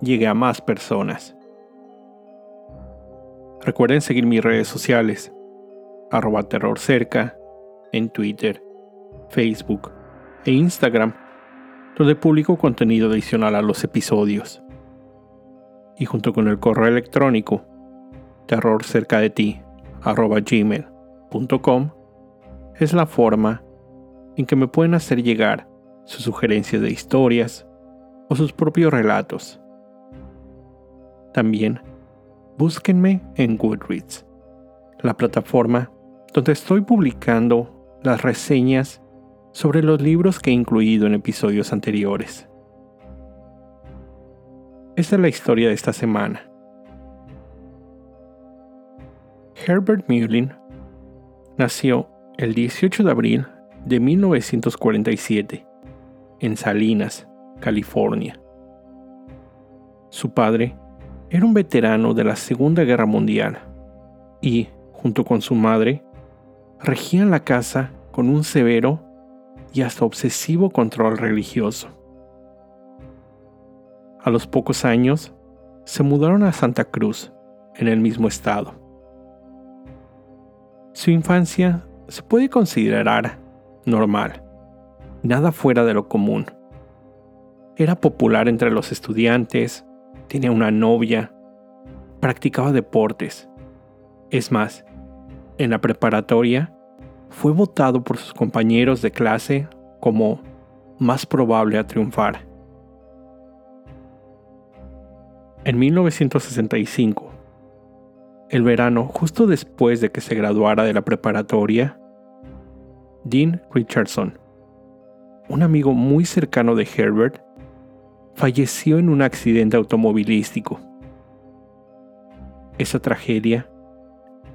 llegue a más personas. Recuerden seguir mis redes sociales, arroba terrorcerca, en Twitter, Facebook e Instagram, donde publico contenido adicional a los episodios. Y junto con el correo electrónico, terrorcerca de ti, arroba gmail.com, es la forma en que me pueden hacer llegar sus sugerencias de historias o sus propios relatos también, búsquenme en Goodreads, la plataforma donde estoy publicando las reseñas sobre los libros que he incluido en episodios anteriores. Esta es la historia de esta semana. Herbert Mullin nació el 18 de abril de 1947 en Salinas, California. Su padre era un veterano de la Segunda Guerra Mundial y, junto con su madre, regían la casa con un severo y hasta obsesivo control religioso. A los pocos años, se mudaron a Santa Cruz, en el mismo estado. Su infancia se puede considerar normal, nada fuera de lo común. Era popular entre los estudiantes, tenía una novia, practicaba deportes. Es más, en la preparatoria fue votado por sus compañeros de clase como más probable a triunfar. En 1965, el verano justo después de que se graduara de la preparatoria, Dean Richardson, un amigo muy cercano de Herbert, falleció en un accidente automovilístico. Esa tragedia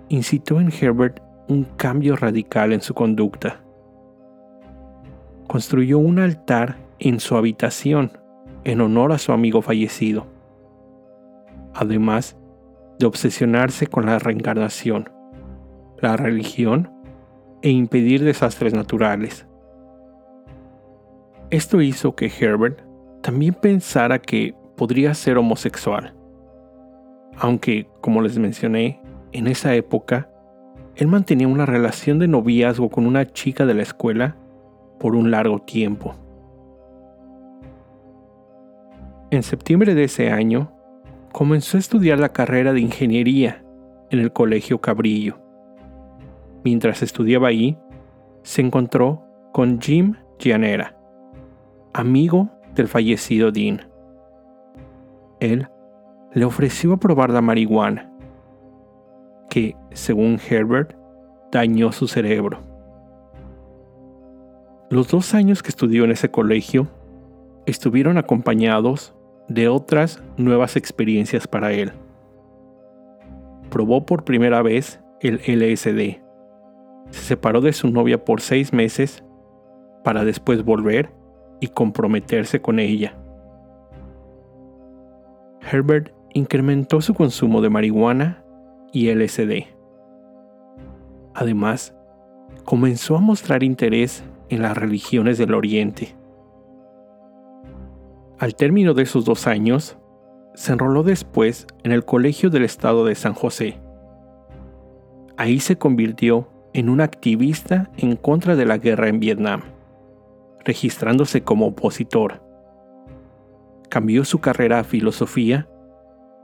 incitó en Herbert un cambio radical en su conducta. Construyó un altar en su habitación en honor a su amigo fallecido, además de obsesionarse con la reencarnación, la religión e impedir desastres naturales. Esto hizo que Herbert también pensara que podría ser homosexual. Aunque, como les mencioné, en esa época, él mantenía una relación de noviazgo con una chica de la escuela por un largo tiempo. En septiembre de ese año, comenzó a estudiar la carrera de ingeniería en el Colegio Cabrillo. Mientras estudiaba ahí, se encontró con Jim Gianera, amigo del fallecido Dean. Él le ofreció probar la marihuana, que, según Herbert, dañó su cerebro. Los dos años que estudió en ese colegio estuvieron acompañados de otras nuevas experiencias para él. Probó por primera vez el LSD. Se separó de su novia por seis meses para después volver y comprometerse con ella. Herbert incrementó su consumo de marihuana y LSD. Además, comenzó a mostrar interés en las religiones del Oriente. Al término de esos dos años, se enroló después en el Colegio del Estado de San José. Ahí se convirtió en un activista en contra de la guerra en Vietnam registrándose como opositor. Cambió su carrera a filosofía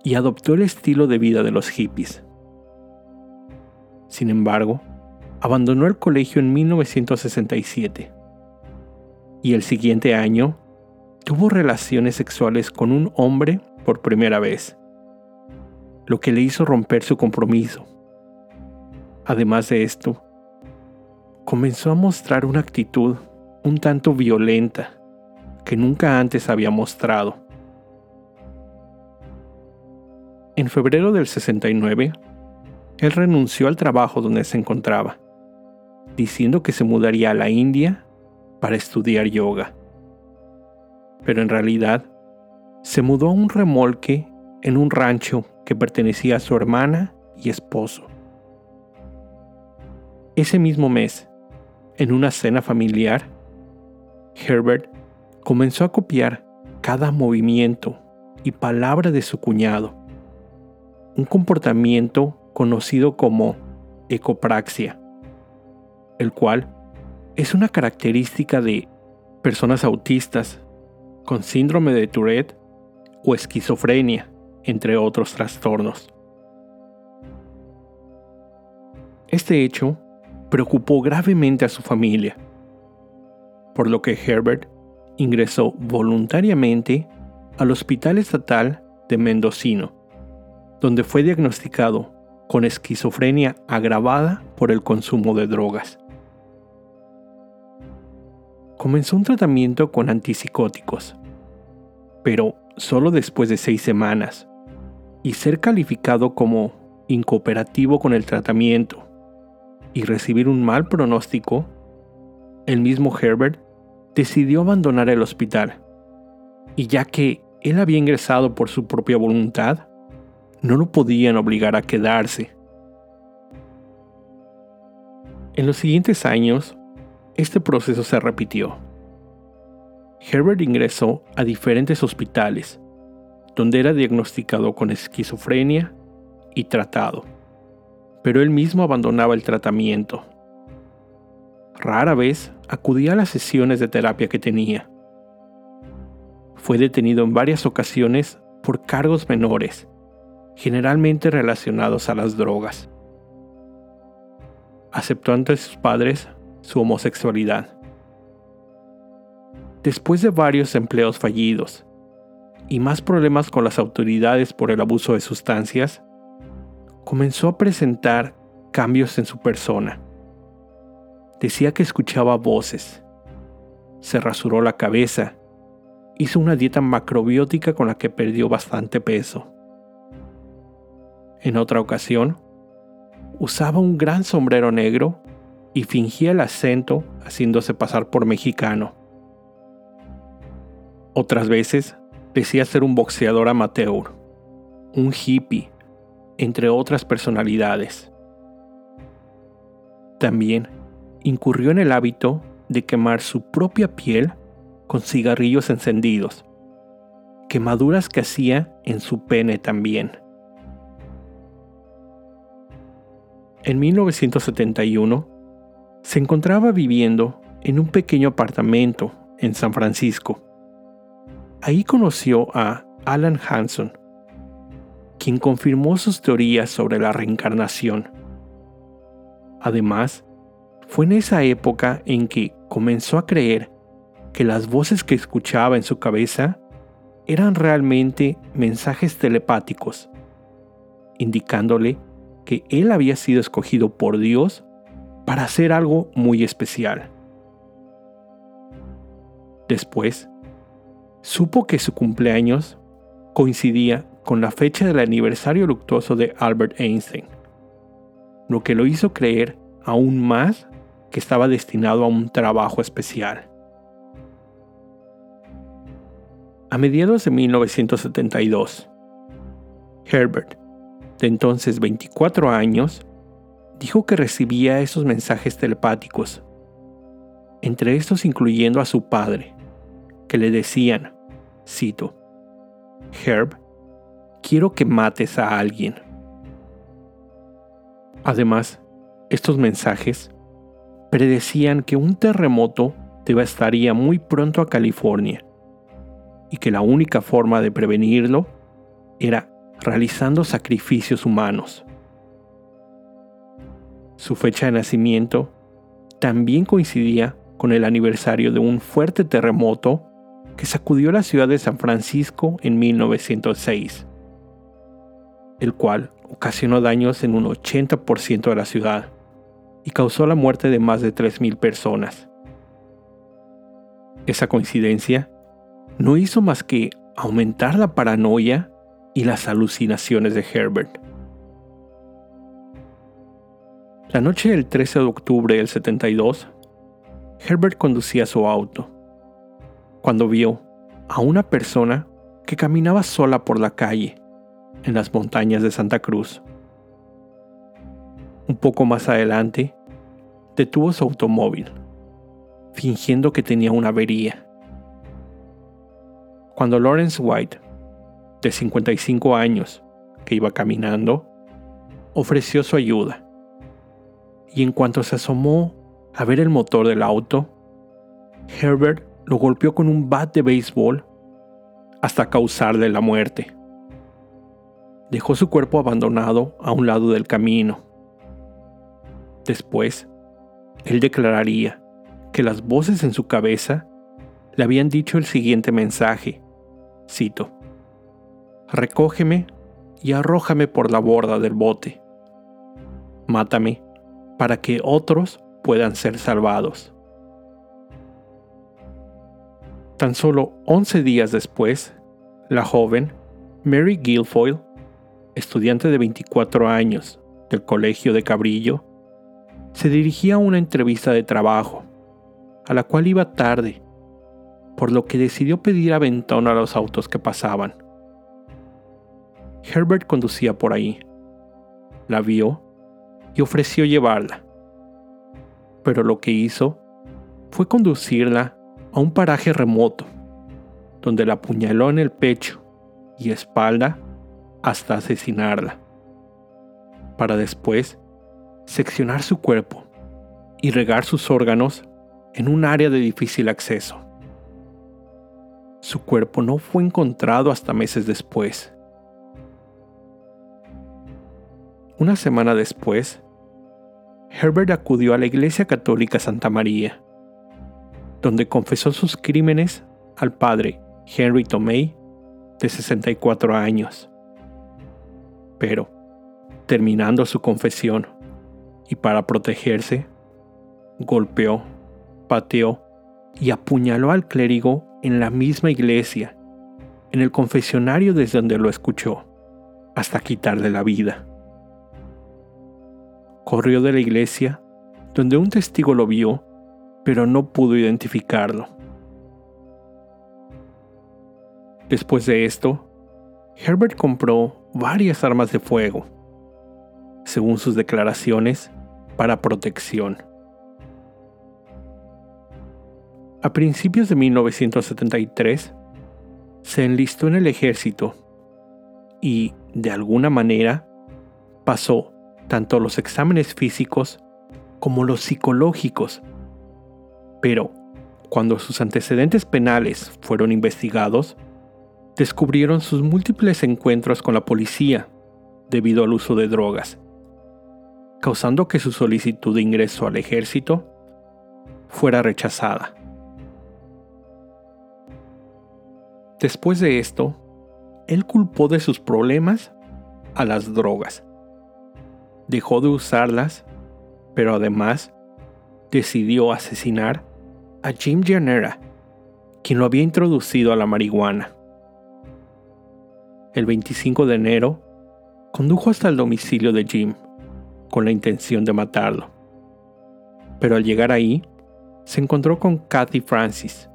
y adoptó el estilo de vida de los hippies. Sin embargo, abandonó el colegio en 1967 y el siguiente año tuvo relaciones sexuales con un hombre por primera vez, lo que le hizo romper su compromiso. Además de esto, comenzó a mostrar una actitud un tanto violenta que nunca antes había mostrado. En febrero del 69, él renunció al trabajo donde se encontraba, diciendo que se mudaría a la India para estudiar yoga. Pero en realidad, se mudó a un remolque en un rancho que pertenecía a su hermana y esposo. Ese mismo mes, en una cena familiar, Herbert comenzó a copiar cada movimiento y palabra de su cuñado, un comportamiento conocido como ecopraxia, el cual es una característica de personas autistas con síndrome de Tourette o esquizofrenia, entre otros trastornos. Este hecho preocupó gravemente a su familia, por lo que Herbert ingresó voluntariamente al Hospital Estatal de Mendocino, donde fue diagnosticado con esquizofrenia agravada por el consumo de drogas. Comenzó un tratamiento con antipsicóticos, pero solo después de seis semanas, y ser calificado como incooperativo con el tratamiento y recibir un mal pronóstico, el mismo Herbert decidió abandonar el hospital. Y ya que él había ingresado por su propia voluntad, no lo podían obligar a quedarse. En los siguientes años, este proceso se repitió. Herbert ingresó a diferentes hospitales, donde era diagnosticado con esquizofrenia y tratado pero él mismo abandonaba el tratamiento. Rara vez acudía a las sesiones de terapia que tenía. Fue detenido en varias ocasiones por cargos menores, generalmente relacionados a las drogas. Aceptó ante sus padres su homosexualidad. Después de varios empleos fallidos y más problemas con las autoridades por el abuso de sustancias, comenzó a presentar cambios en su persona. Decía que escuchaba voces. Se rasuró la cabeza. Hizo una dieta macrobiótica con la que perdió bastante peso. En otra ocasión, usaba un gran sombrero negro y fingía el acento haciéndose pasar por mexicano. Otras veces decía ser un boxeador amateur, un hippie entre otras personalidades. También incurrió en el hábito de quemar su propia piel con cigarrillos encendidos, quemaduras que hacía en su pene también. En 1971, se encontraba viviendo en un pequeño apartamento en San Francisco. Ahí conoció a Alan Hanson, quien confirmó sus teorías sobre la reencarnación. Además, fue en esa época en que comenzó a creer que las voces que escuchaba en su cabeza eran realmente mensajes telepáticos, indicándole que él había sido escogido por Dios para hacer algo muy especial. Después, supo que su cumpleaños coincidía con la fecha del aniversario luctuoso de Albert Einstein, lo que lo hizo creer aún más que estaba destinado a un trabajo especial. A mediados de 1972, Herbert, de entonces 24 años, dijo que recibía esos mensajes telepáticos, entre estos incluyendo a su padre, que le decían, cito, Herb, quiero que mates a alguien. Además, estos mensajes predecían que un terremoto devastaría muy pronto a California y que la única forma de prevenirlo era realizando sacrificios humanos. Su fecha de nacimiento también coincidía con el aniversario de un fuerte terremoto que sacudió la ciudad de San Francisco en 1906 el cual ocasionó daños en un 80% de la ciudad y causó la muerte de más de 3.000 personas. Esa coincidencia no hizo más que aumentar la paranoia y las alucinaciones de Herbert. La noche del 13 de octubre del 72, Herbert conducía su auto, cuando vio a una persona que caminaba sola por la calle en las montañas de Santa Cruz. Un poco más adelante, detuvo su automóvil, fingiendo que tenía una avería. Cuando Lawrence White, de 55 años, que iba caminando, ofreció su ayuda, y en cuanto se asomó a ver el motor del auto, Herbert lo golpeó con un bat de béisbol hasta causarle la muerte. Dejó su cuerpo abandonado a un lado del camino. Después, él declararía que las voces en su cabeza le habían dicho el siguiente mensaje, cito, Recógeme y arrójame por la borda del bote. Mátame para que otros puedan ser salvados. Tan solo 11 días después, la joven Mary Guilfoyle, estudiante de 24 años del Colegio de Cabrillo, se dirigía a una entrevista de trabajo, a la cual iba tarde, por lo que decidió pedir aventón a los autos que pasaban. Herbert conducía por ahí, la vio y ofreció llevarla, pero lo que hizo fue conducirla a un paraje remoto, donde la apuñaló en el pecho y espalda hasta asesinarla, para después seccionar su cuerpo y regar sus órganos en un área de difícil acceso. Su cuerpo no fue encontrado hasta meses después. Una semana después, Herbert acudió a la Iglesia Católica Santa María donde confesó sus crímenes al padre Henry Tomei, de 64 años. Pero, terminando su confesión, y para protegerse, golpeó, pateó y apuñaló al clérigo en la misma iglesia, en el confesionario desde donde lo escuchó, hasta quitarle la vida. Corrió de la iglesia, donde un testigo lo vio pero no pudo identificarlo. Después de esto, Herbert compró varias armas de fuego, según sus declaraciones, para protección. A principios de 1973, se enlistó en el ejército y, de alguna manera, pasó tanto los exámenes físicos como los psicológicos pero, cuando sus antecedentes penales fueron investigados, descubrieron sus múltiples encuentros con la policía debido al uso de drogas, causando que su solicitud de ingreso al ejército fuera rechazada. Después de esto, él culpó de sus problemas a las drogas. Dejó de usarlas, pero además decidió asesinar a Jim Janera, quien lo había introducido a la marihuana. El 25 de enero, condujo hasta el domicilio de Jim, con la intención de matarlo. Pero al llegar ahí, se encontró con Kathy Francis,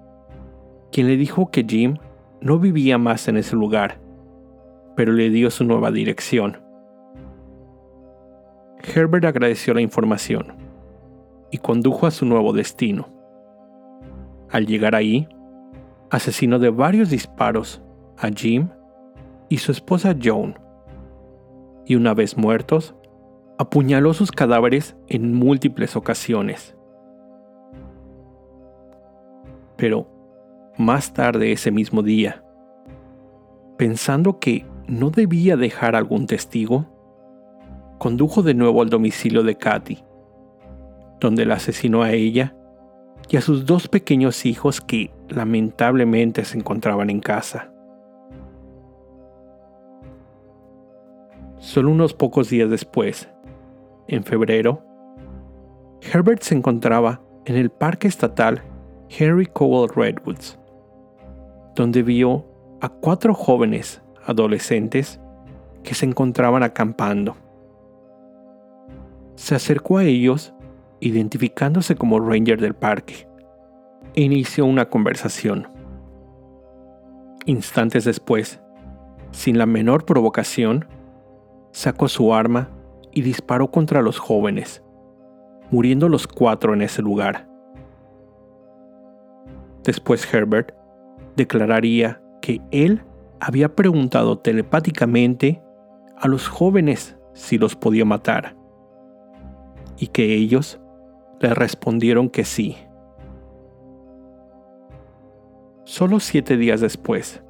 quien le dijo que Jim no vivía más en ese lugar, pero le dio su nueva dirección. Herbert agradeció la información y condujo a su nuevo destino. Al llegar ahí, asesinó de varios disparos a Jim y su esposa Joan, y una vez muertos, apuñaló sus cadáveres en múltiples ocasiones. Pero, más tarde ese mismo día, pensando que no debía dejar algún testigo, condujo de nuevo al domicilio de Katy, donde la asesinó a ella y a sus dos pequeños hijos que lamentablemente se encontraban en casa. Solo unos pocos días después, en febrero, Herbert se encontraba en el Parque Estatal Henry Cowell Redwoods, donde vio a cuatro jóvenes adolescentes que se encontraban acampando. Se acercó a ellos, identificándose como ranger del parque, e inició una conversación. Instantes después, sin la menor provocación, sacó su arma y disparó contra los jóvenes, muriendo los cuatro en ese lugar. Después Herbert declararía que él había preguntado telepáticamente a los jóvenes si los podía matar, y que ellos le respondieron que sí. Solo siete días después,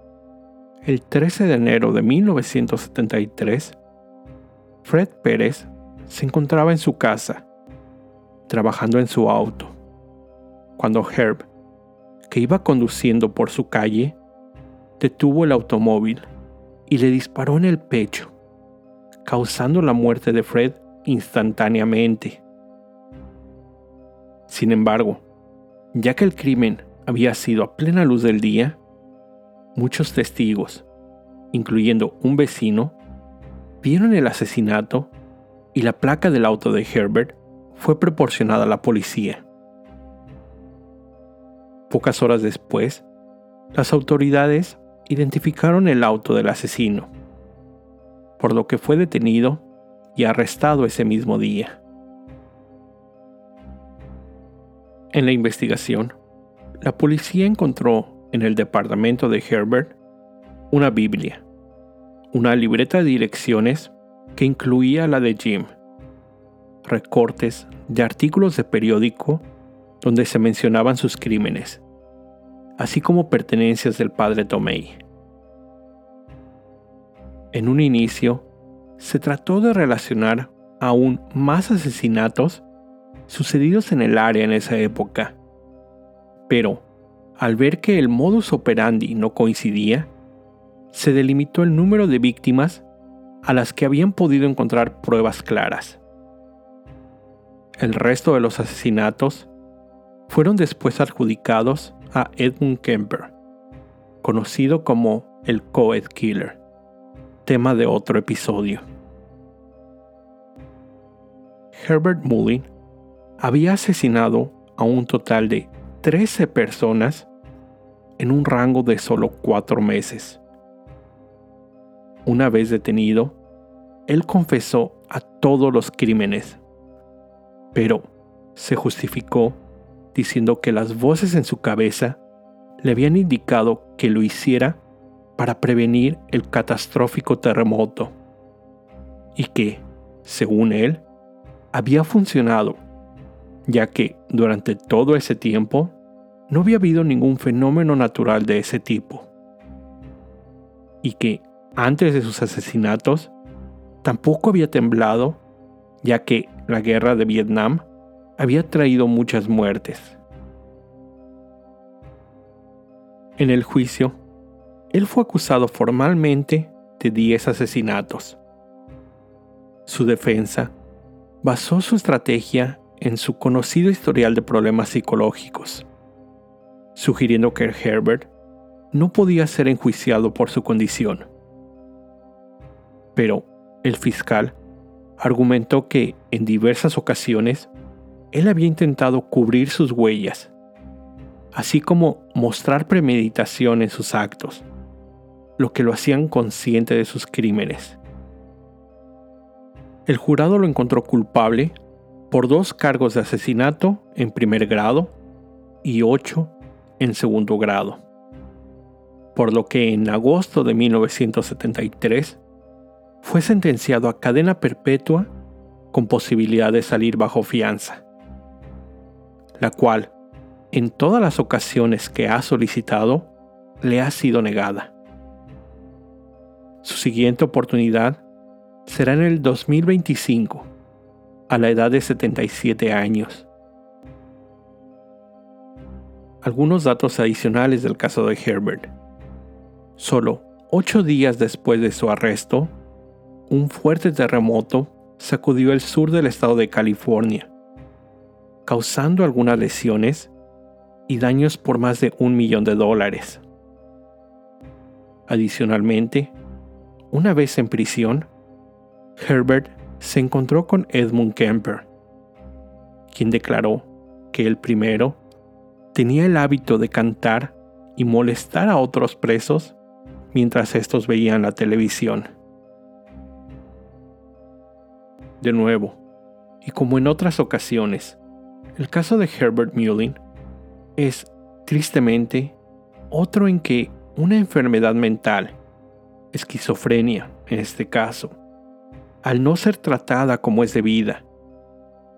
el 13 de enero de 1973, Fred Pérez se encontraba en su casa, trabajando en su auto, cuando Herb, que iba conduciendo por su calle, detuvo el automóvil y le disparó en el pecho, causando la muerte de Fred instantáneamente. Sin embargo, ya que el crimen había sido a plena luz del día, muchos testigos, incluyendo un vecino, vieron el asesinato y la placa del auto de Herbert fue proporcionada a la policía. Pocas horas después, las autoridades identificaron el auto del asesino, por lo que fue detenido y arrestado ese mismo día. En la investigación, la policía encontró en el departamento de Herbert una Biblia, una libreta de direcciones que incluía la de Jim, recortes de artículos de periódico donde se mencionaban sus crímenes, así como pertenencias del padre Tomei. En un inicio, se trató de relacionar aún más asesinatos sucedidos en el área en esa época, pero al ver que el modus operandi no coincidía, se delimitó el número de víctimas a las que habían podido encontrar pruebas claras. El resto de los asesinatos fueron después adjudicados a Edmund Kemper, conocido como el Coed Killer, tema de otro episodio. Herbert Mullin había asesinado a un total de 13 personas en un rango de solo 4 meses. Una vez detenido, él confesó a todos los crímenes, pero se justificó diciendo que las voces en su cabeza le habían indicado que lo hiciera para prevenir el catastrófico terremoto y que, según él, había funcionado ya que durante todo ese tiempo no había habido ningún fenómeno natural de ese tipo, y que antes de sus asesinatos tampoco había temblado, ya que la guerra de Vietnam había traído muchas muertes. En el juicio, él fue acusado formalmente de 10 asesinatos. Su defensa basó su estrategia en su conocido historial de problemas psicológicos, sugiriendo que Herbert no podía ser enjuiciado por su condición. Pero el fiscal argumentó que en diversas ocasiones él había intentado cubrir sus huellas, así como mostrar premeditación en sus actos, lo que lo hacían consciente de sus crímenes. El jurado lo encontró culpable por dos cargos de asesinato en primer grado y ocho en segundo grado, por lo que en agosto de 1973 fue sentenciado a cadena perpetua con posibilidad de salir bajo fianza, la cual, en todas las ocasiones que ha solicitado, le ha sido negada. Su siguiente oportunidad será en el 2025 a la edad de 77 años. Algunos datos adicionales del caso de Herbert. Solo ocho días después de su arresto, un fuerte terremoto sacudió el sur del estado de California, causando algunas lesiones y daños por más de un millón de dólares. Adicionalmente, Una vez en prisión, Herbert se encontró con Edmund Kemper, quien declaró que el primero tenía el hábito de cantar y molestar a otros presos mientras estos veían la televisión. De nuevo, y como en otras ocasiones, el caso de Herbert Mullin es, tristemente, otro en que una enfermedad mental, esquizofrenia en este caso, al no ser tratada como es debida,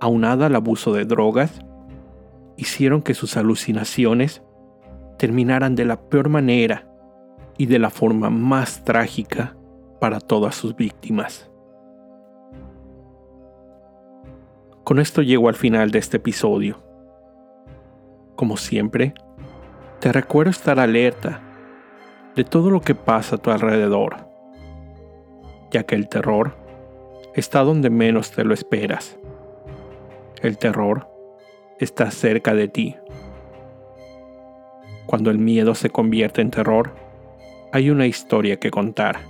aunada al abuso de drogas, hicieron que sus alucinaciones terminaran de la peor manera y de la forma más trágica para todas sus víctimas. Con esto llego al final de este episodio. Como siempre, te recuerdo estar alerta de todo lo que pasa a tu alrededor, ya que el terror está donde menos te lo esperas. El terror está cerca de ti. Cuando el miedo se convierte en terror, hay una historia que contar.